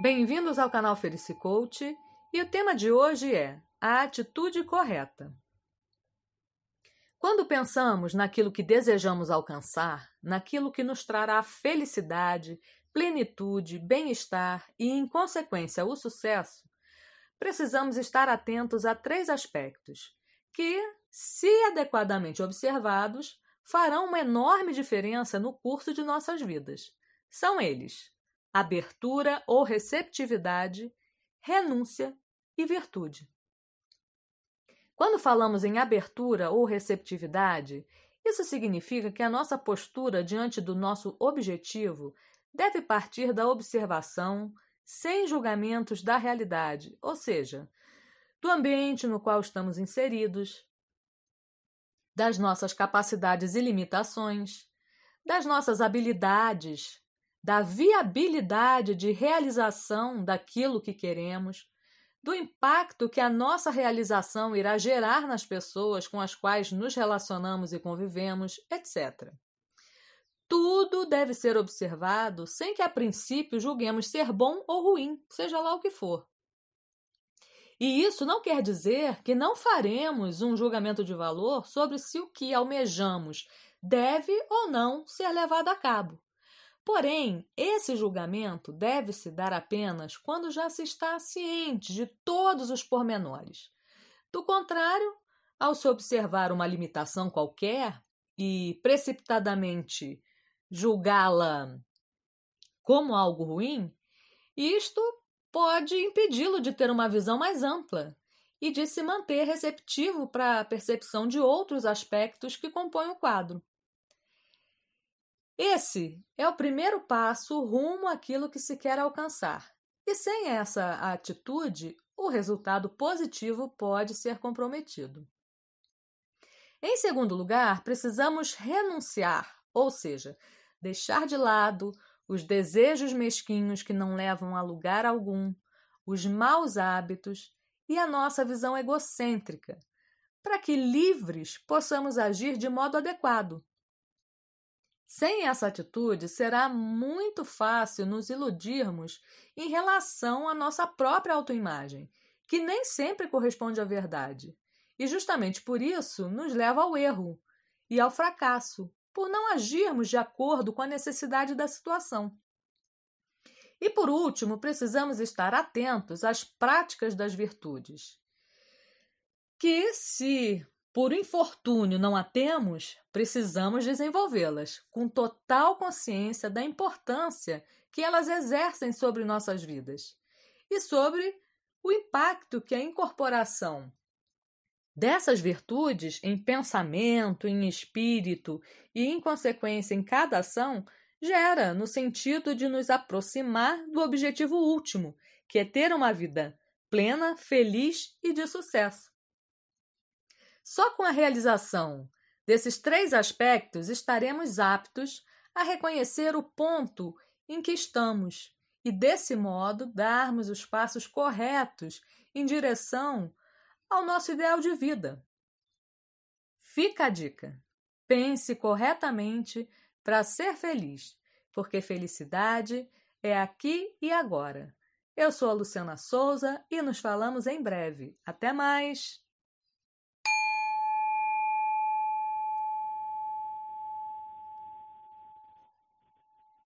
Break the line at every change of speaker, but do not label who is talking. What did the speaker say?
Bem-vindos ao canal Felicicoach e o tema de hoje é a atitude correta. Quando pensamos naquilo que desejamos alcançar, naquilo que nos trará felicidade, plenitude, bem-estar e, em consequência, o sucesso, precisamos estar atentos a três aspectos que, se adequadamente observados, farão uma enorme diferença no curso de nossas vidas. São eles: abertura ou receptividade, renúncia e virtude. Quando falamos em abertura ou receptividade, isso significa que a nossa postura diante do nosso objetivo deve partir da observação, sem julgamentos da realidade, ou seja, do ambiente no qual estamos inseridos, das nossas capacidades e limitações, das nossas habilidades, da viabilidade de realização daquilo que queremos, do impacto que a nossa realização irá gerar nas pessoas com as quais nos relacionamos e convivemos, etc. Tudo deve ser observado sem que a princípio julguemos ser bom ou ruim, seja lá o que for. E isso não quer dizer que não faremos um julgamento de valor sobre se o que almejamos deve ou não ser levado a cabo. Porém, esse julgamento deve se dar apenas quando já se está ciente de todos os pormenores. Do contrário, ao se observar uma limitação qualquer e precipitadamente julgá-la como algo ruim, isto pode impedi-lo de ter uma visão mais ampla e de se manter receptivo para a percepção de outros aspectos que compõem o quadro. Esse é o primeiro passo rumo àquilo que se quer alcançar. E sem essa atitude, o resultado positivo pode ser comprometido. Em segundo lugar, precisamos renunciar, ou seja, deixar de lado os desejos mesquinhos que não levam a lugar algum, os maus hábitos e a nossa visão egocêntrica, para que livres possamos agir de modo adequado, sem essa atitude, será muito fácil nos iludirmos em relação à nossa própria autoimagem, que nem sempre corresponde à verdade. E justamente por isso nos leva ao erro e ao fracasso, por não agirmos de acordo com a necessidade da situação. E por último, precisamos estar atentos às práticas das virtudes, que, se por infortúnio não a temos, precisamos desenvolvê-las com total consciência da importância que elas exercem sobre nossas vidas e sobre o impacto que a incorporação dessas virtudes em pensamento, em espírito e, em consequência, em cada ação gera no sentido de nos aproximar do objetivo último, que é ter uma vida plena, feliz e de sucesso. Só com a realização desses três aspectos estaremos aptos a reconhecer o ponto em que estamos e, desse modo, darmos os passos corretos em direção ao nosso ideal de vida. Fica a dica: pense corretamente para ser feliz, porque felicidade é aqui e agora. Eu sou a Luciana Souza e nos falamos em breve. Até mais!